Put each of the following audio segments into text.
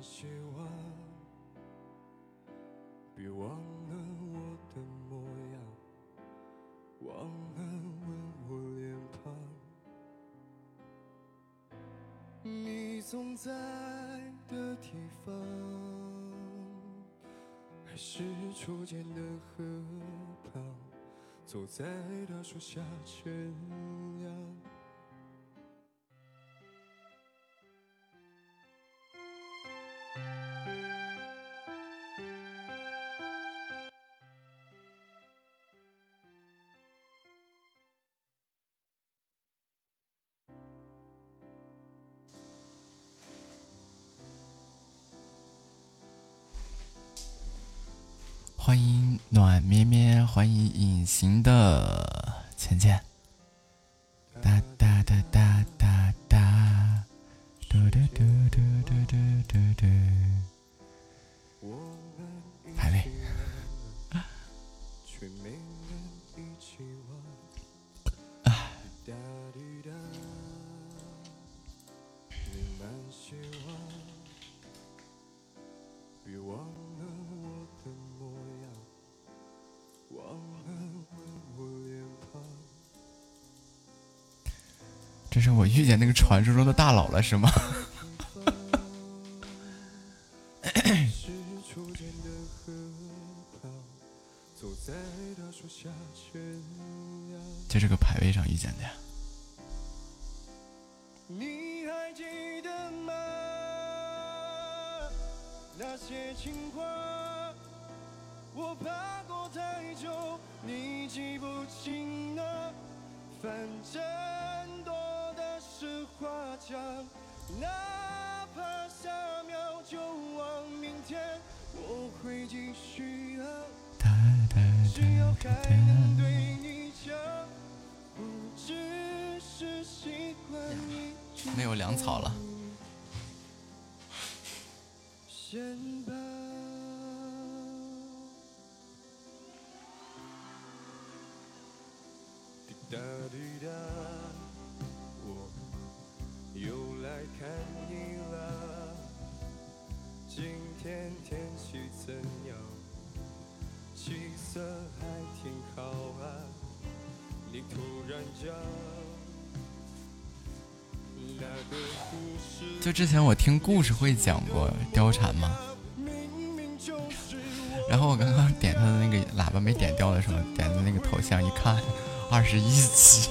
希望，别忘了我的模样，忘了吻我脸庞。你总在的地方，还是初见的河旁，走在大树下乘凉。隐形的浅浅。是我遇见那个传说中的大佬了，是吗？在这个排位上遇见的呀。你还记得吗？那些情话，我怕过太久，你记不清了。反正是话讲，哪怕下秒就忘明天，我会继续啊。只要还能对你讲，不只是习惯你。没有粮草了。先吧。滴答滴答，看你了。今天天气怎样？气色还挺好啊。你突然讲。就之前我听故事会讲过貂蝉嘛，然后我刚刚点他的那个喇叭没点掉的时候，点的那个头像一看，二十一级，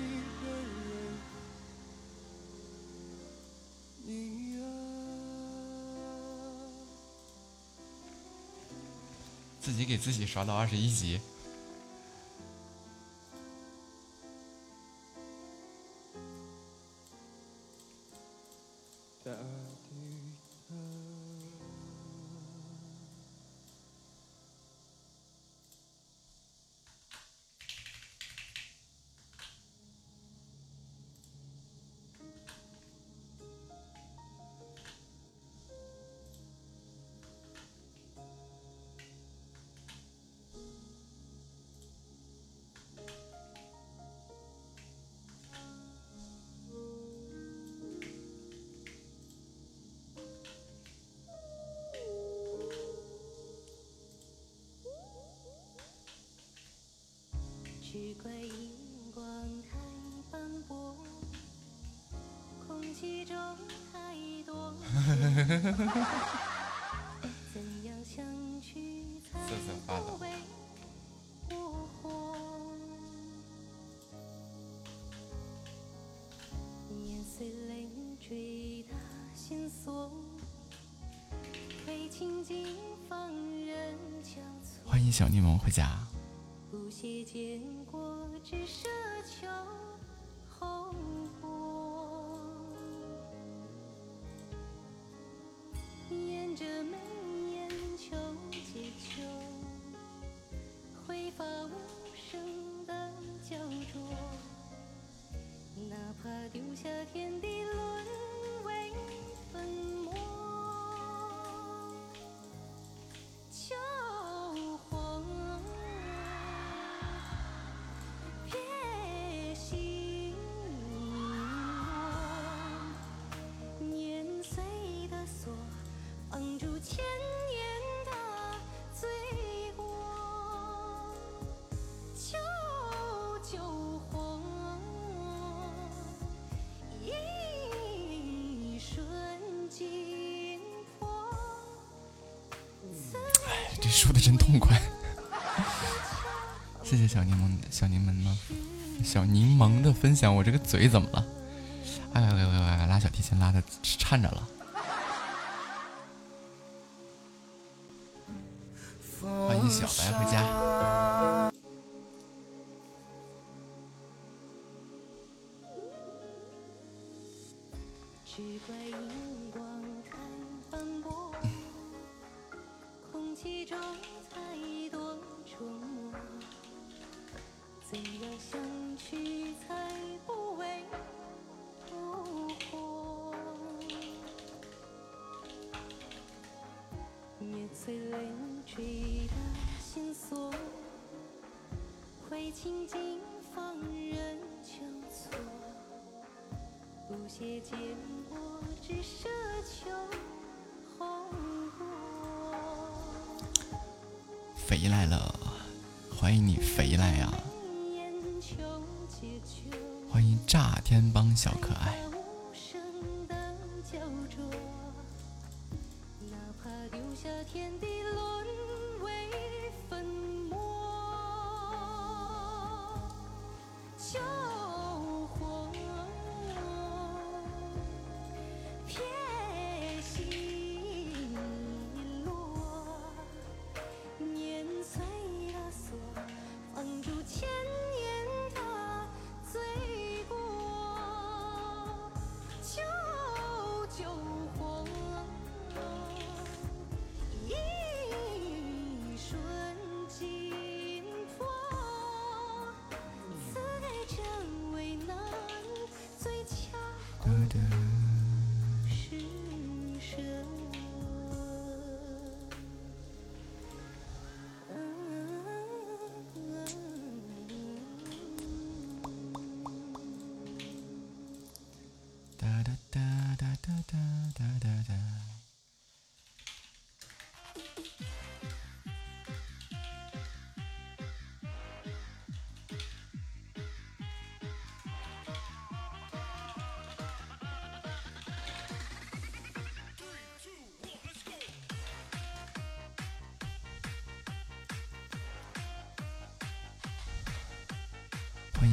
一个人。你啊，自己给自己刷到二十一级，只怪荧光太斑驳，空气中太多怎样相聚才瑟瑟发抖不被蛊惑？年岁累赘的线索，推情景放任交错。欢迎小柠檬回家。些见过只是输的真痛快，谢谢小柠檬小柠檬的小柠檬的分享。我这个嘴怎么了？哎呀，哎呀，拉小提琴拉的颤着了。小白回家。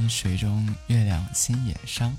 水中月亮心也伤。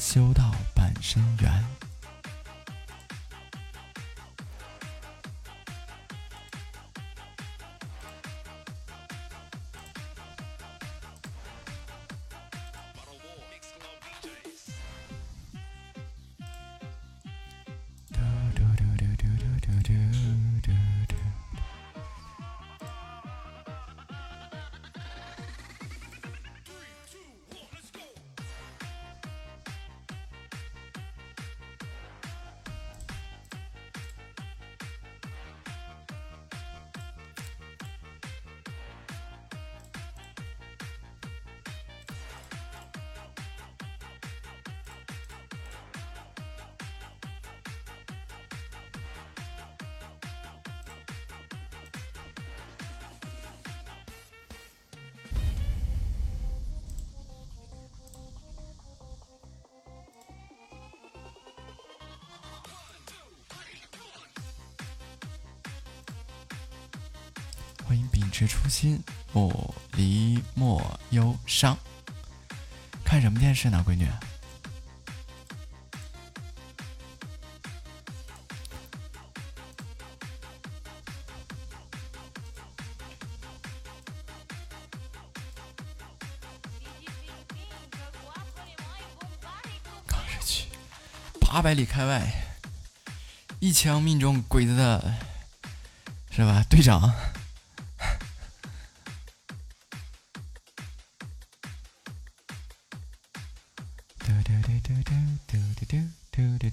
修道半生缘，欢迎秉持初心，不离莫忧伤。看什么电视呢，闺女？刚是去八百里开外，一枪命中鬼子的，是吧，队长？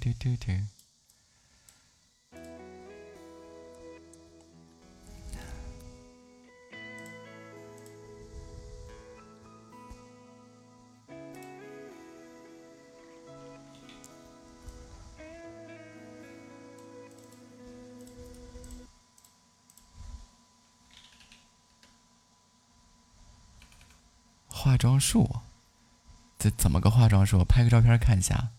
嘟嘟嘟。化妆术，这怎么个化妆术？拍个照片看一下。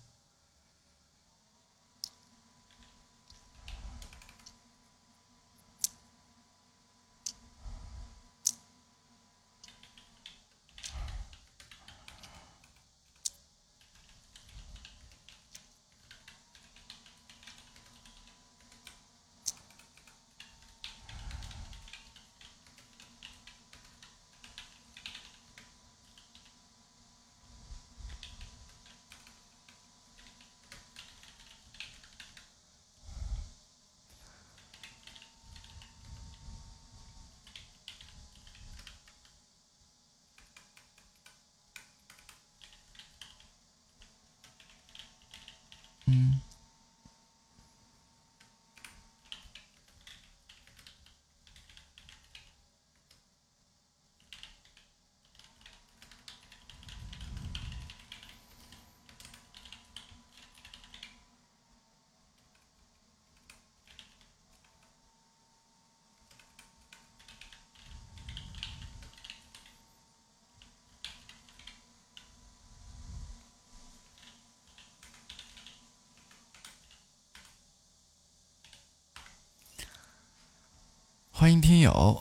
欢迎听友。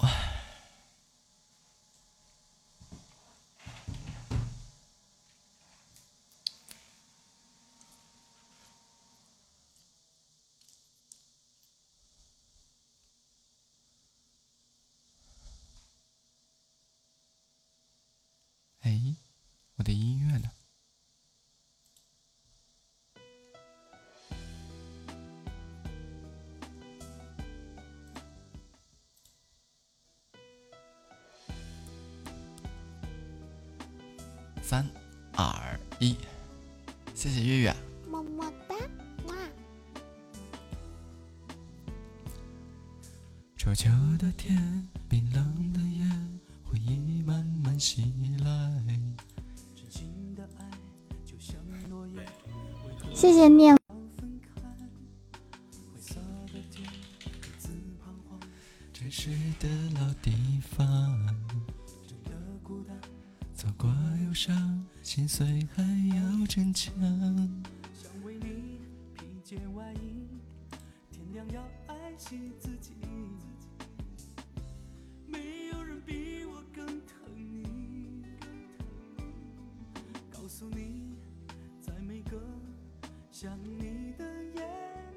想你的夜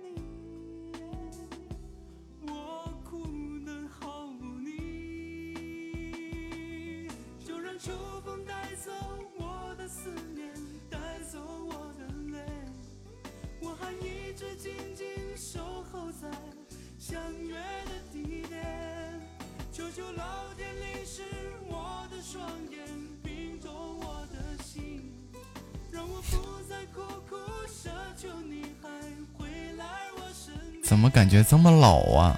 里，我哭得好无力。就让秋风带走我的思念，带走我的泪。我还一直静静守候在相约的地点。求求老天淋湿我的双眼怎么感觉这么老啊？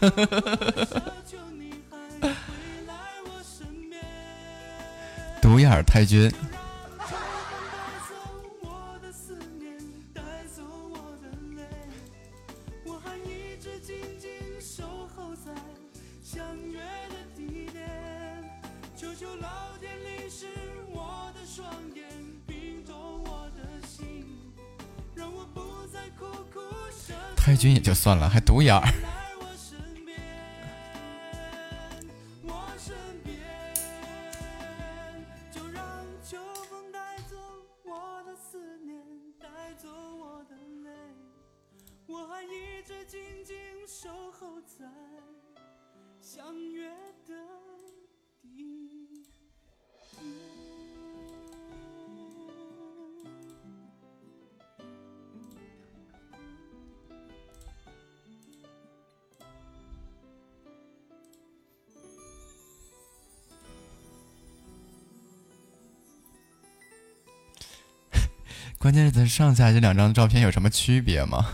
独眼太君。太君也就算了，还独眼儿。关键是咱上下这两张照片有什么区别吗？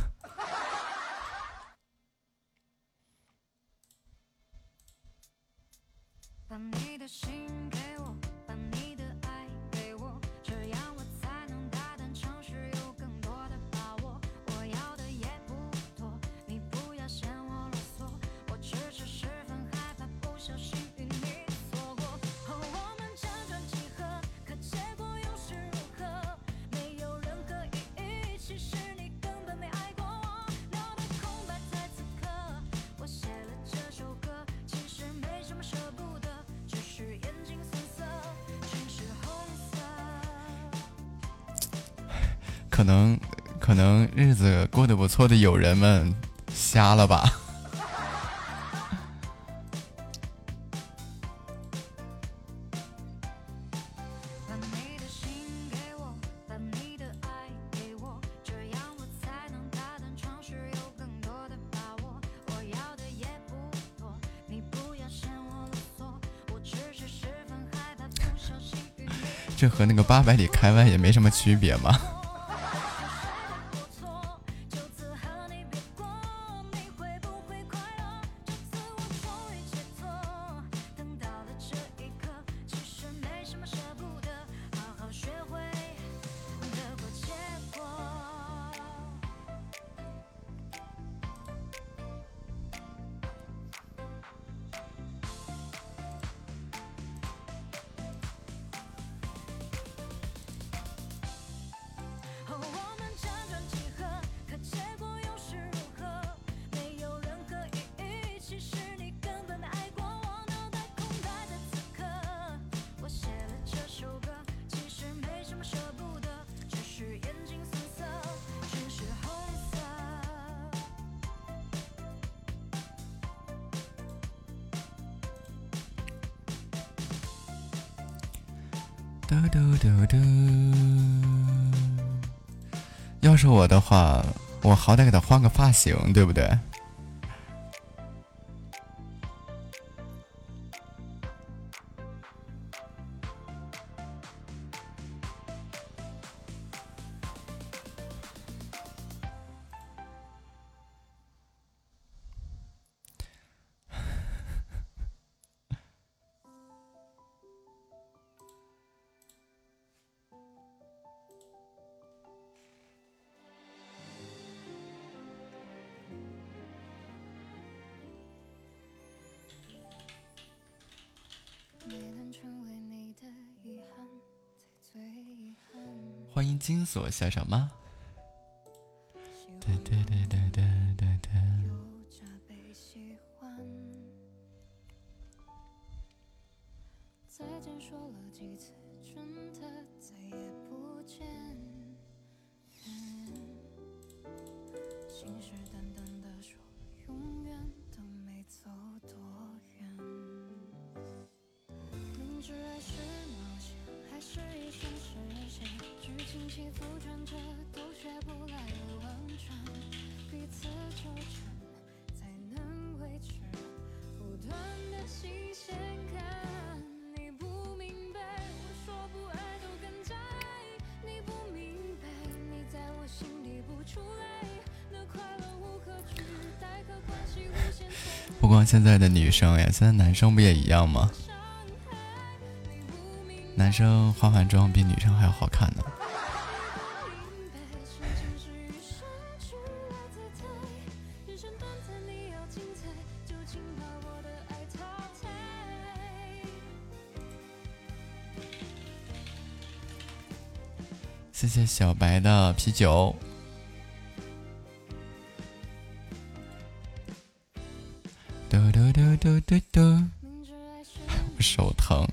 的友人们，瞎了吧？这和那个八百里开外也没什么区别吗？话我好歹给他换个发型对不对？欢迎金锁下场吗？现在的女生呀，现在男生不也一样吗？男生化完妆比女生还要好看呢。谢谢小白的啤酒。对的。我手疼。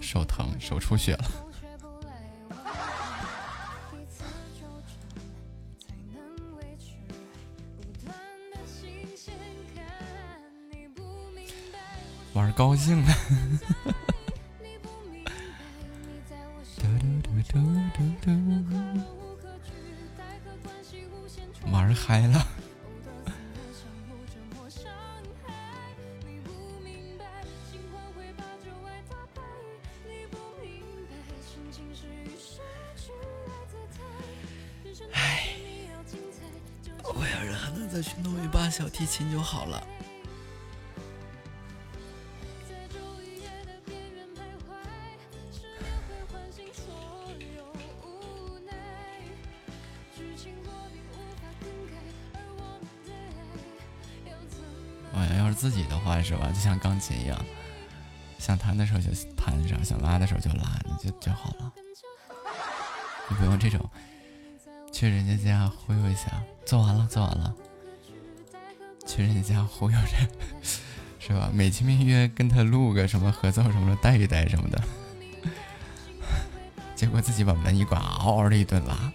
手疼手出血了。再去弄一把小提琴就好了。自己的话是吧，就像钢琴一样，想弹的时候就弹上，想拉的时候就拉，就就好了。你不用这种去人家家忽悠一下，做完了，做完了。别人家忽悠着，是吧？美其名曰跟他录个什么合奏什么的，带一带什么的。结果自己把门一关，嗷嗷的一顿拉，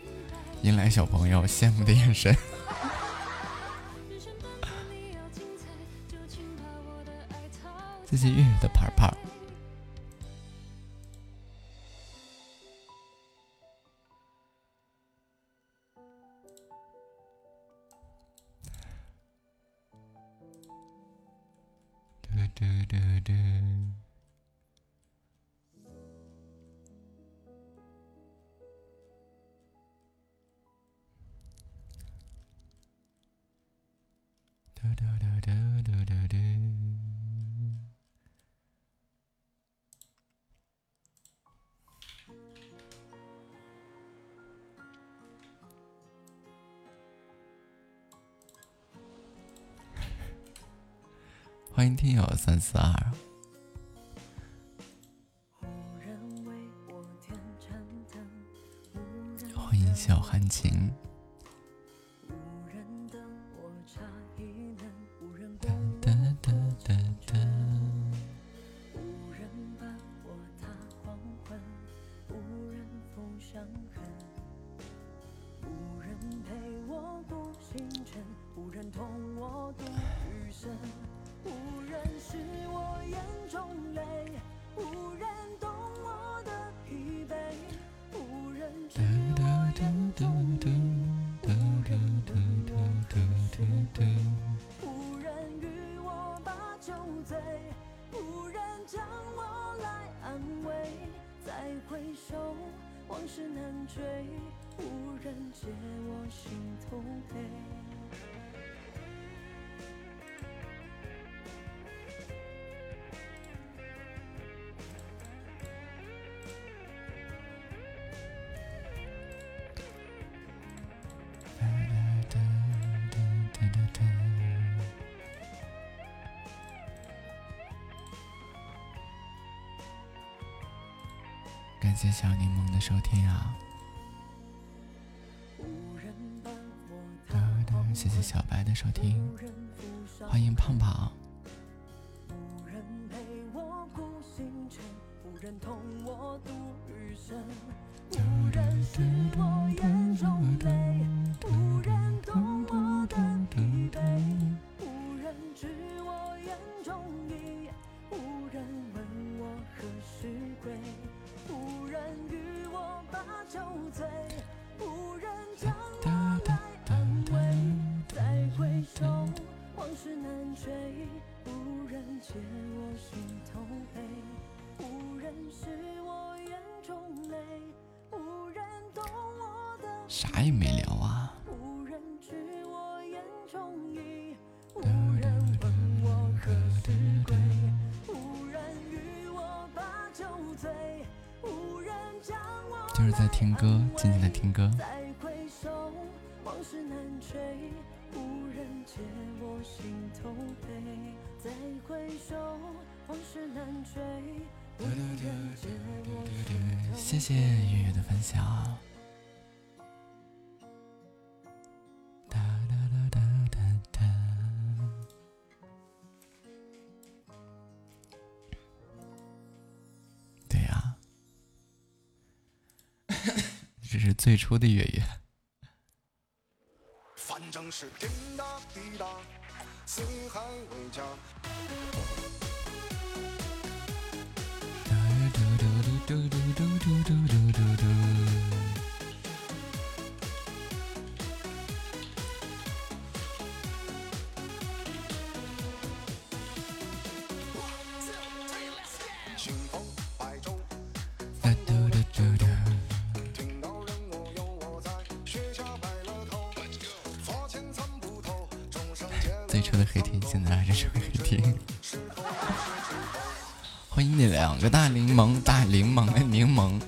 引来小朋友羡慕的眼神。自己月月的牌牌。感谢小柠檬的收听啊。谢谢小白的收听。欢迎胖胖。啥也没聊啊，就是在听歌，静静的听歌。出的越月反正是天大地大四海为家嘟嘟嘟嘟嘟嘟嘟嘟个大柠檬，大柠檬的柠檬。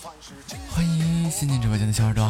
欢迎新进直播间的小耳朵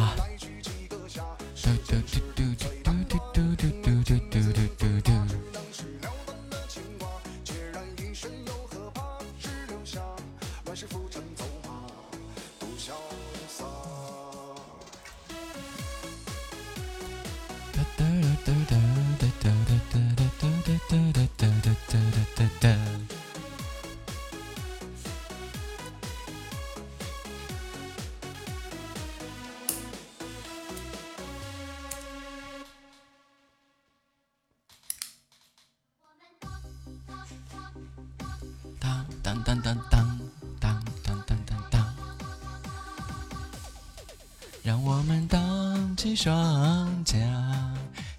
让我们荡起双桨，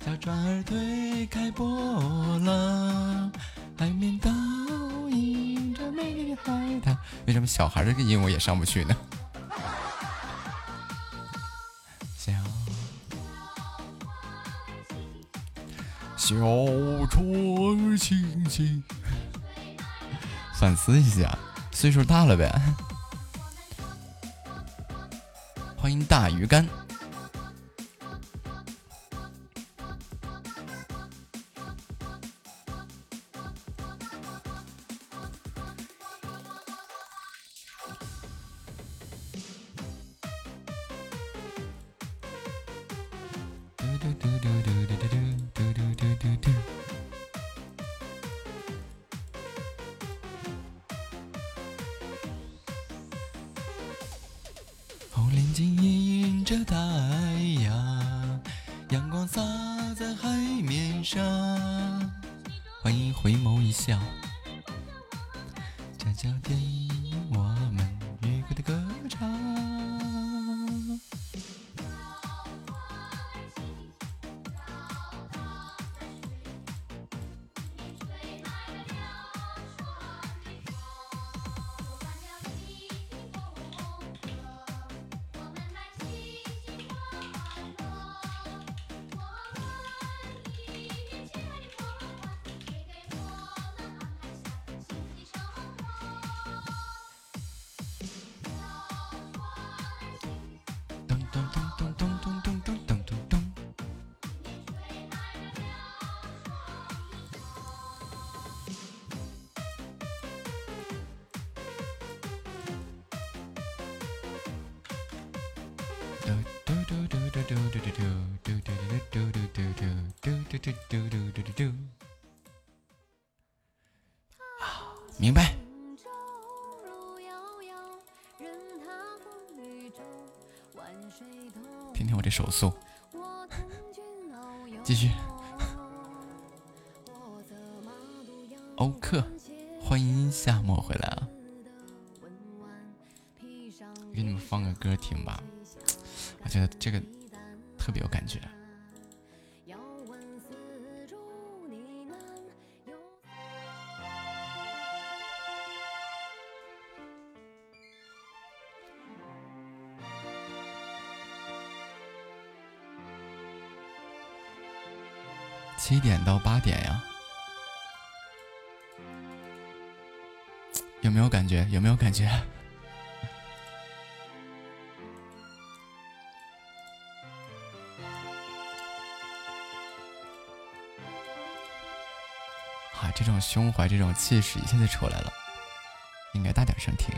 小船儿推开波浪，海面倒映着美丽的海滩。为什么小孩儿这个音我也上不去呢？小小船儿轻轻，反思一下，岁数大了呗。欢迎大鱼干。啊，明白。听听我这手速，继续。欧克，欢迎夏末回来啊！给你们放个歌听吧，觉得这个特别有感觉。七点到八点呀，有没有感觉？有没有感觉？胸怀，这种气势一下就出来了，应该大点声听。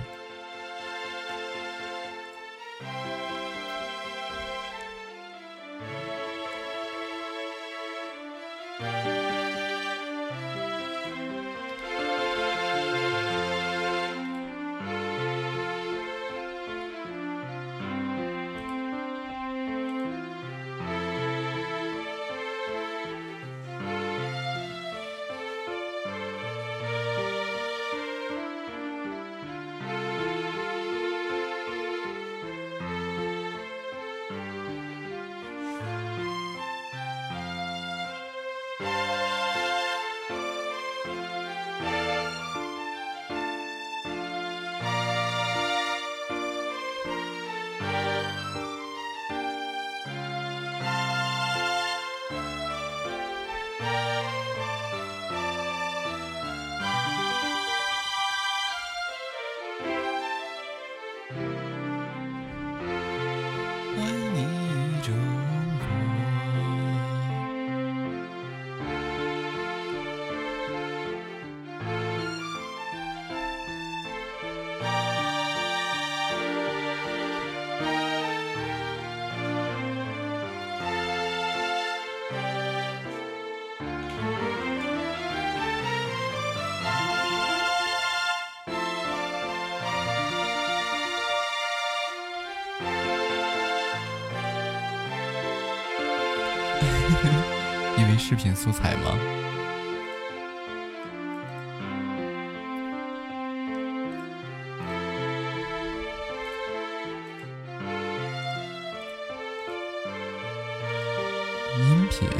视频素材吗？音频。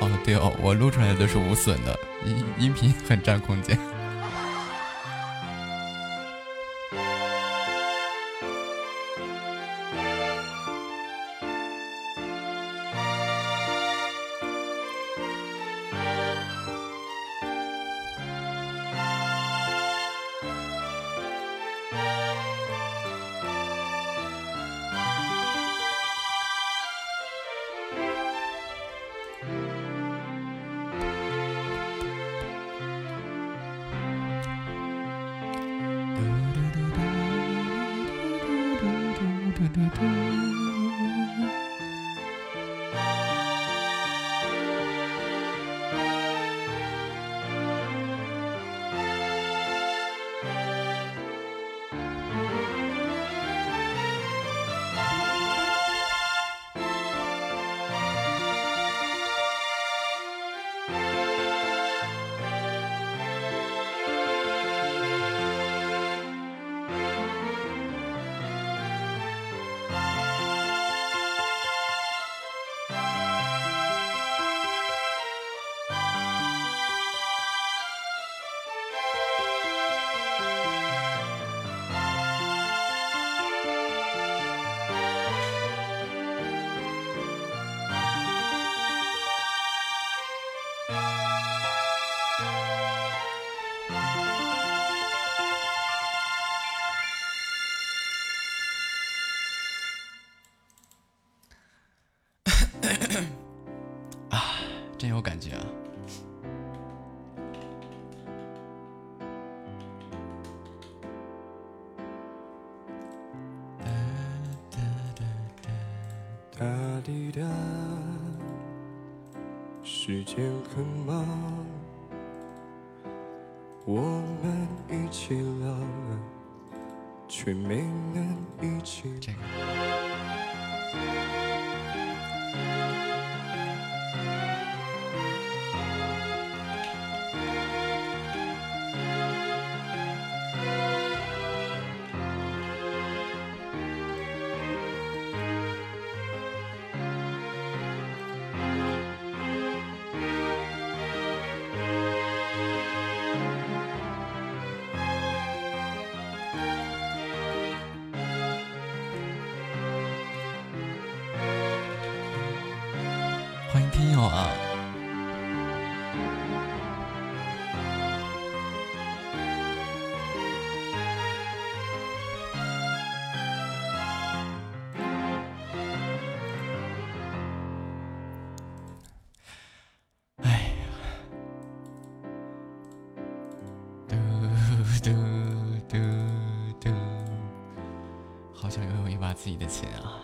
哦，对哦，我录出来的都是无损的，音音频很占空间。me be. 滴答，时间很忙，我们一起老了，却没能自己的琴啊！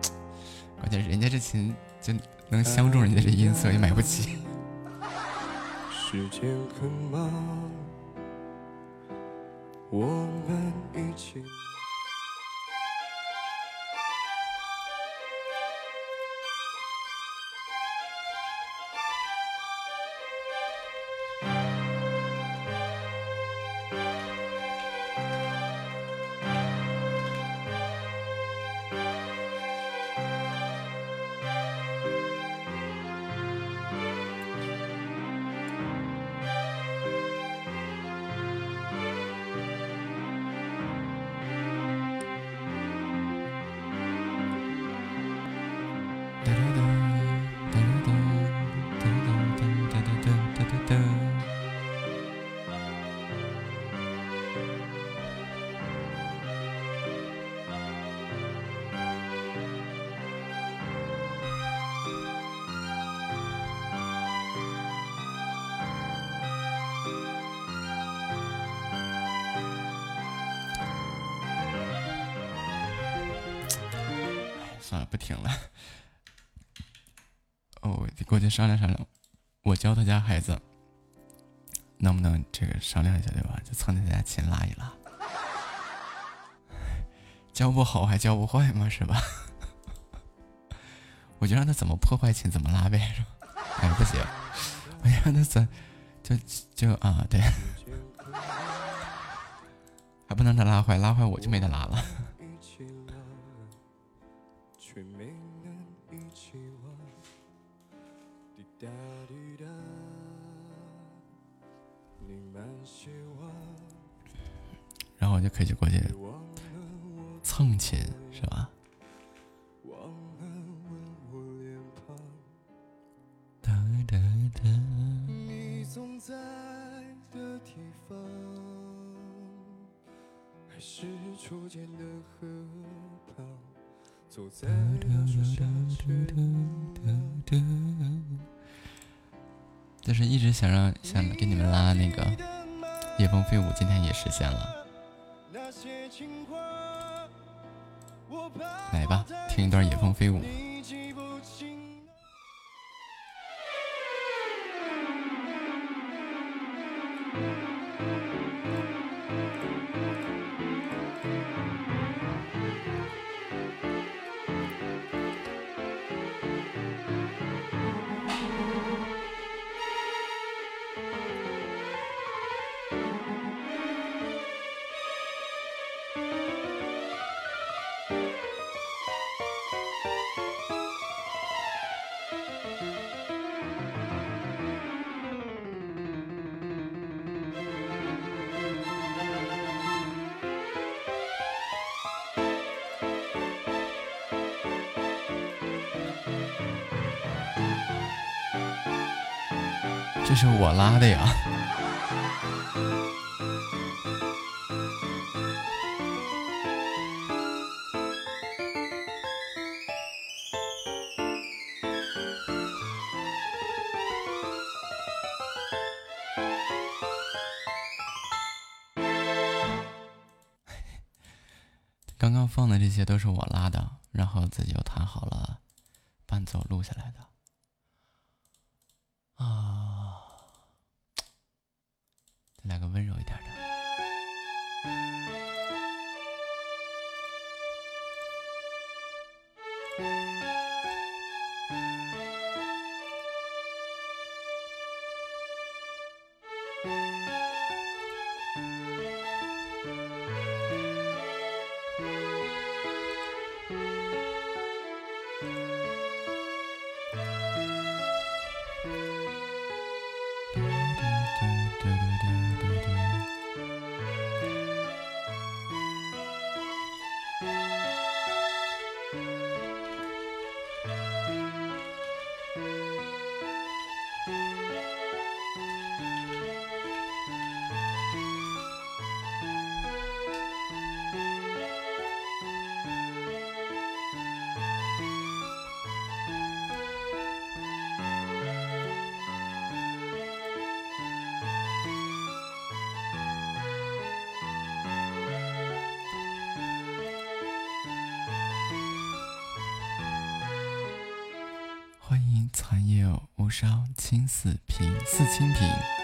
关键人家这琴就能相中人家这音色，也买不起。时间很忙，我们一起。算了，不听了。哦，得过去商量商量，我教他家孩子能不能这个商量一下，对吧？就蹭他家琴拉一拉，教不好还教不坏吗，是吧？我就让他怎么破坏琴怎么拉呗，是吧？哎，不行，我就让他怎就就啊，对，还不能让他拉坏，拉坏我就没得拉了。却没能一起玩。滴答滴答，你慢些玩，然后我就可以去过去，蹭琴，是吧？初见的河旁，走在那树下却就是一直想让想给你们拉那个《野风飞舞》，今天也实现了。来吧，听一段《野蜂飞舞》。这是我拉的呀。刚刚放的这些都是我拉的，然后自己又弹好了伴奏录下来迎残叶无伤青似平似清平。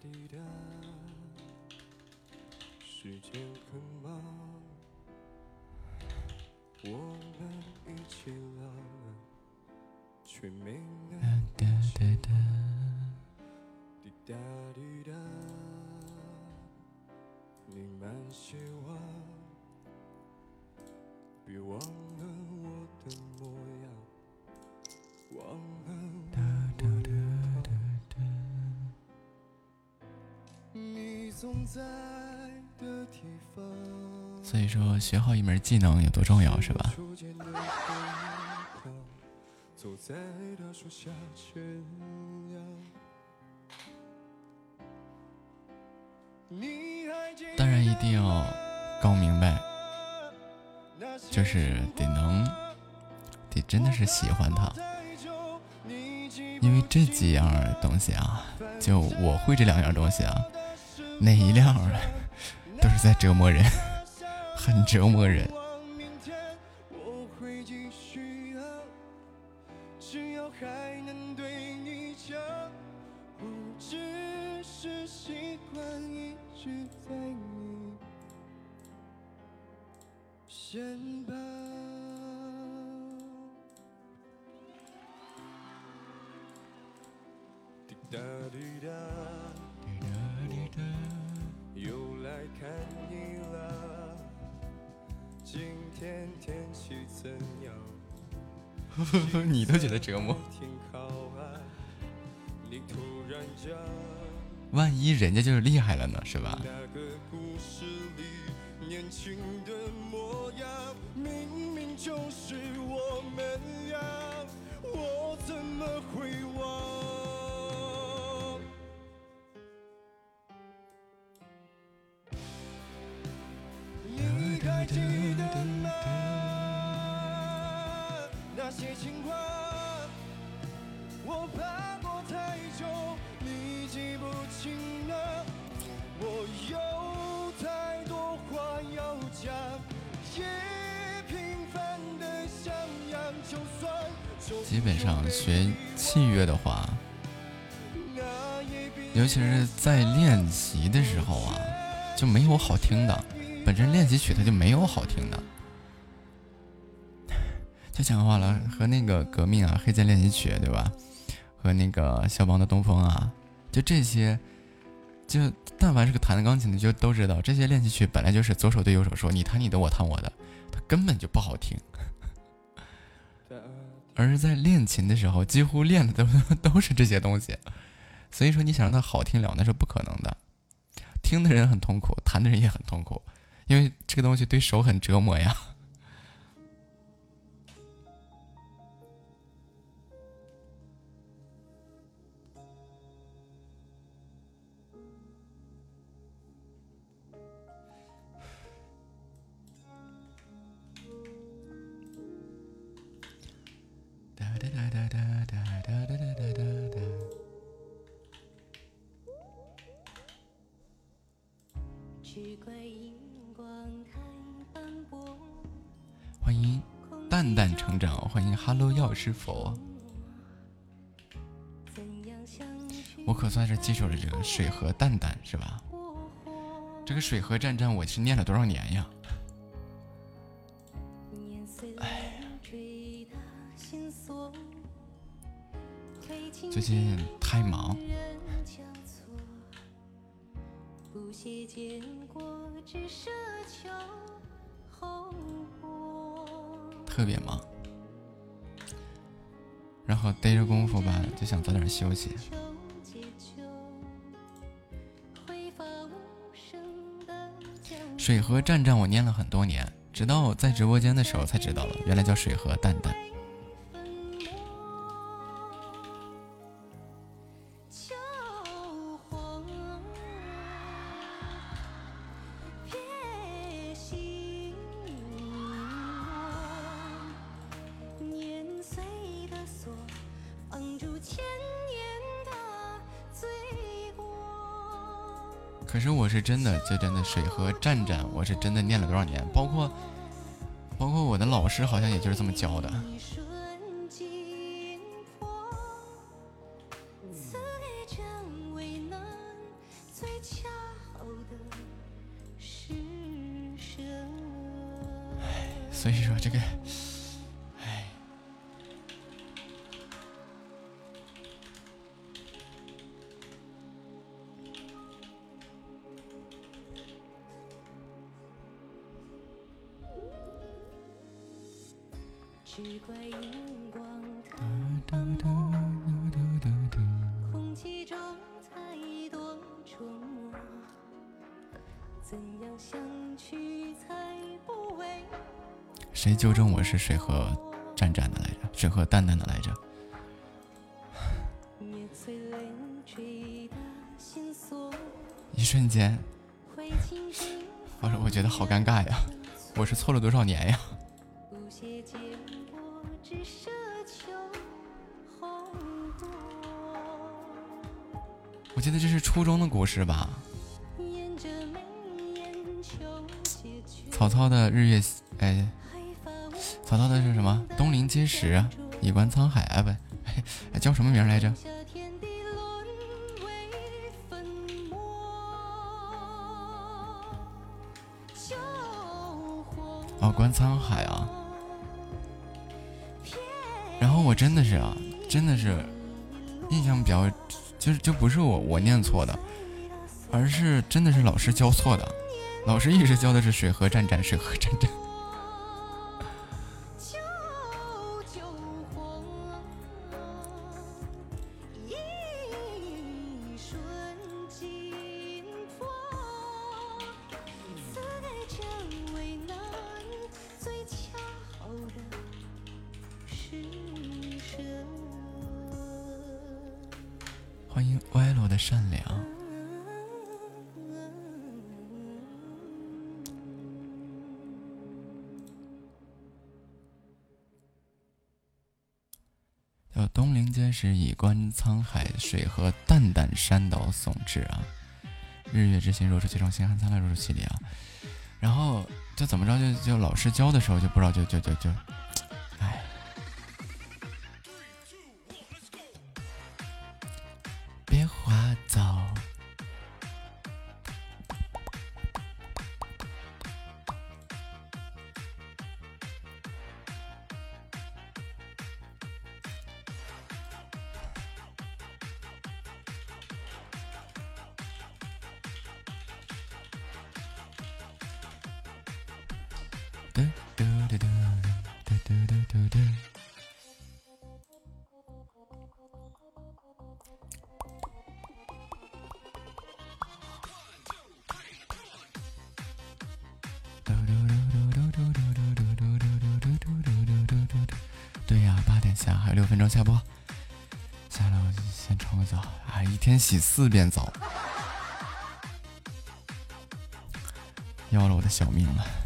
滴答，时间很忙，我们一起老了，却没能所以说，学好一门技能有多重要，是吧？当然一定要搞明白，就是得能，得真的是喜欢他，因为这几样东西啊，就我会这两样东西啊，哪一辆啊都是在折磨人，很折磨人。那些情话，我怕过太久，你记不清了。我有太多话要讲，也平凡的像样，就算终基本上学器乐的话，那尤其是在练习的时候啊，就没有好听的。本身练习曲它就没有好听的。就讲话了，和那个革命啊、黑键练习曲，对吧？和那个肖邦的东风啊，就这些，就但凡是个弹钢琴的，就都知道这些练习曲本来就是左手对右手说，你弹你的，我弹我的，它根本就不好听。而在练琴的时候，几乎练的都都是这些东西，所以说你想让它好听了，那是不可能的。听的人很痛苦，弹的人也很痛苦，因为这个东西对手很折磨呀。哒哒哒哒哒哒哒哒哒。只怪荧光太斑驳，欢迎蛋蛋成长，欢迎 Hello 药师佛，我可算是记住了这个水和蛋蛋是吧？这个水和战战我是念了多少年呀？最近太忙，特别忙，然后逮着功夫吧，就想早点休息。水河战战我念了很多年，直到在直播间的时候才知道了，原来叫水河蛋蛋。真的，就真的水和战战，我是真的念了多少年，包括包括我的老师好像也就是这么教的。水和湛湛的来着，水和淡淡的来着。一瞬间，我说我觉得好尴尬呀，我是错了多少年呀？我记得这是初中的故事吧。曹操的日月，哎。曹操的是什么？东临碣石啊，以观沧海啊，不，哎，叫什么名来着？下天地沦为粉末，救火。哦，观沧海啊。然后我真的是啊，真的是印象比较，就是就不是我我念错的，而是真的是老师教错的。老师一直教的是水何湛湛，水何湛湛。水和淡淡，山岛竦峙啊。日月之行，若出其中；星汉灿烂，若出其里啊。然后就怎么着，就就老师教的时候就不知道，就就就就，嘟嘟嘟嘟嘟嘟嘟嘟嘟。嘟嘟嘟嘟嘟嘟嘟嘟嘟嘟嘟嘟嘟嘟嘟对呀，八点下，还有六分钟下播。下楼先冲个澡，啊，一天洗四遍澡，要了我的小命了。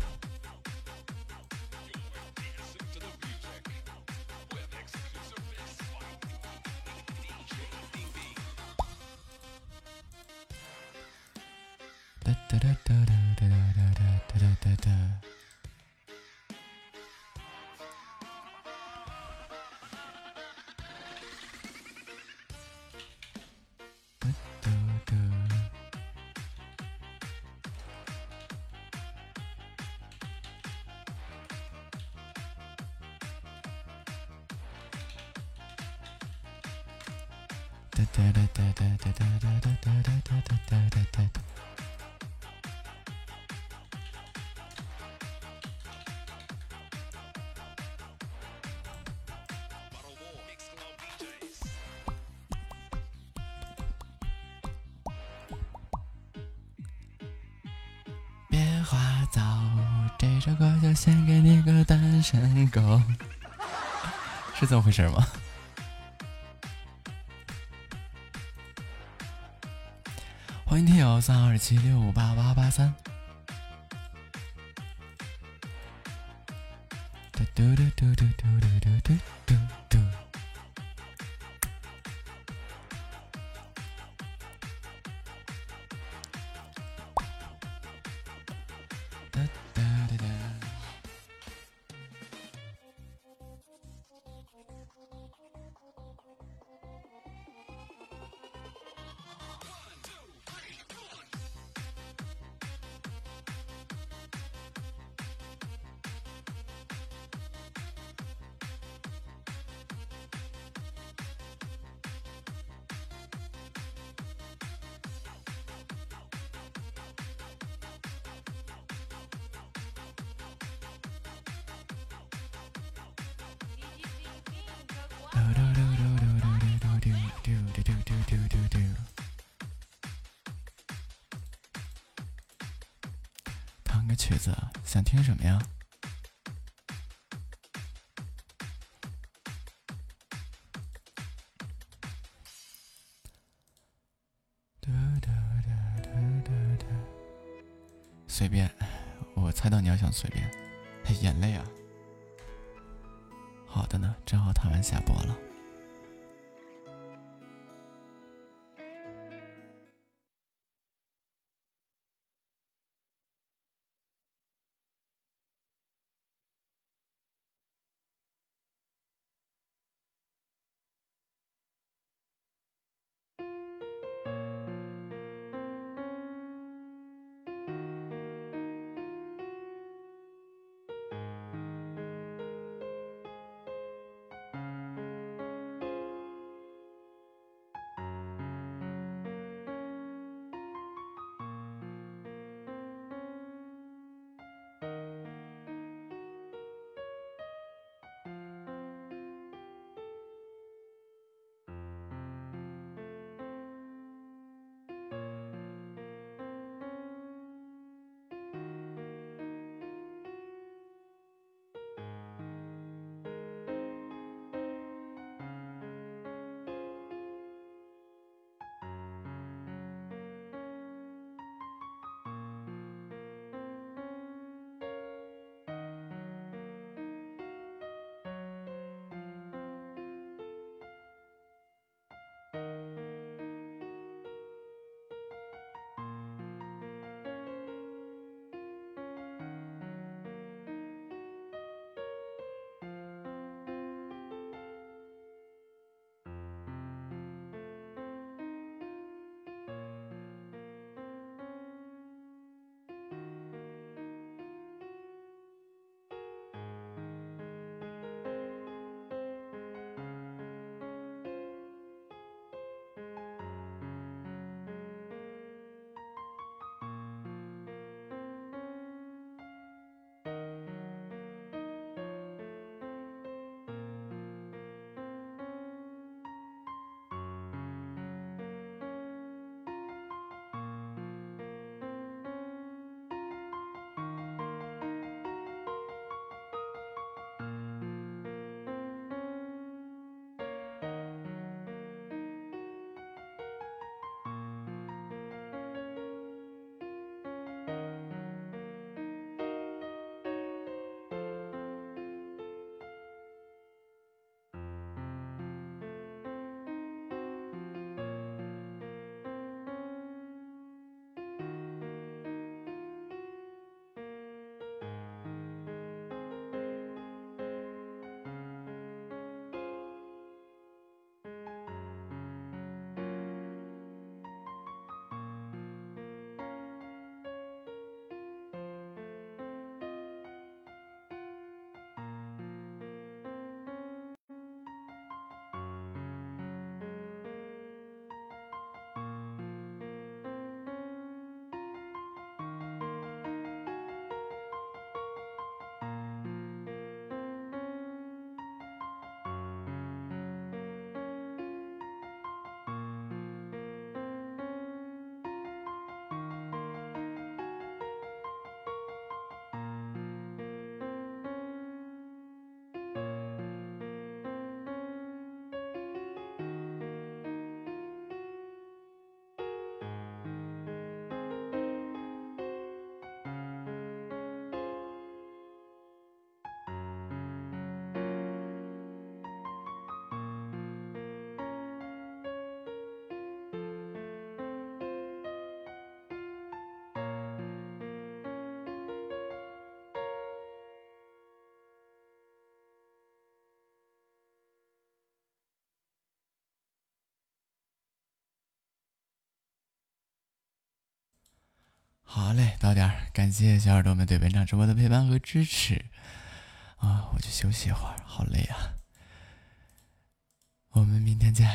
这么回事吗？欢迎听友三二七六五八八八三。嘟嘟嘟嘟嘟嘟嘟嘟嘟嘟什么呀？随便，我猜到你要想随便，眼泪啊。好的呢，正好谈完下播了。好嘞，到点儿，感谢小耳朵们对本场直播的陪伴和支持啊！我去休息一会儿，好累啊！我们明天见，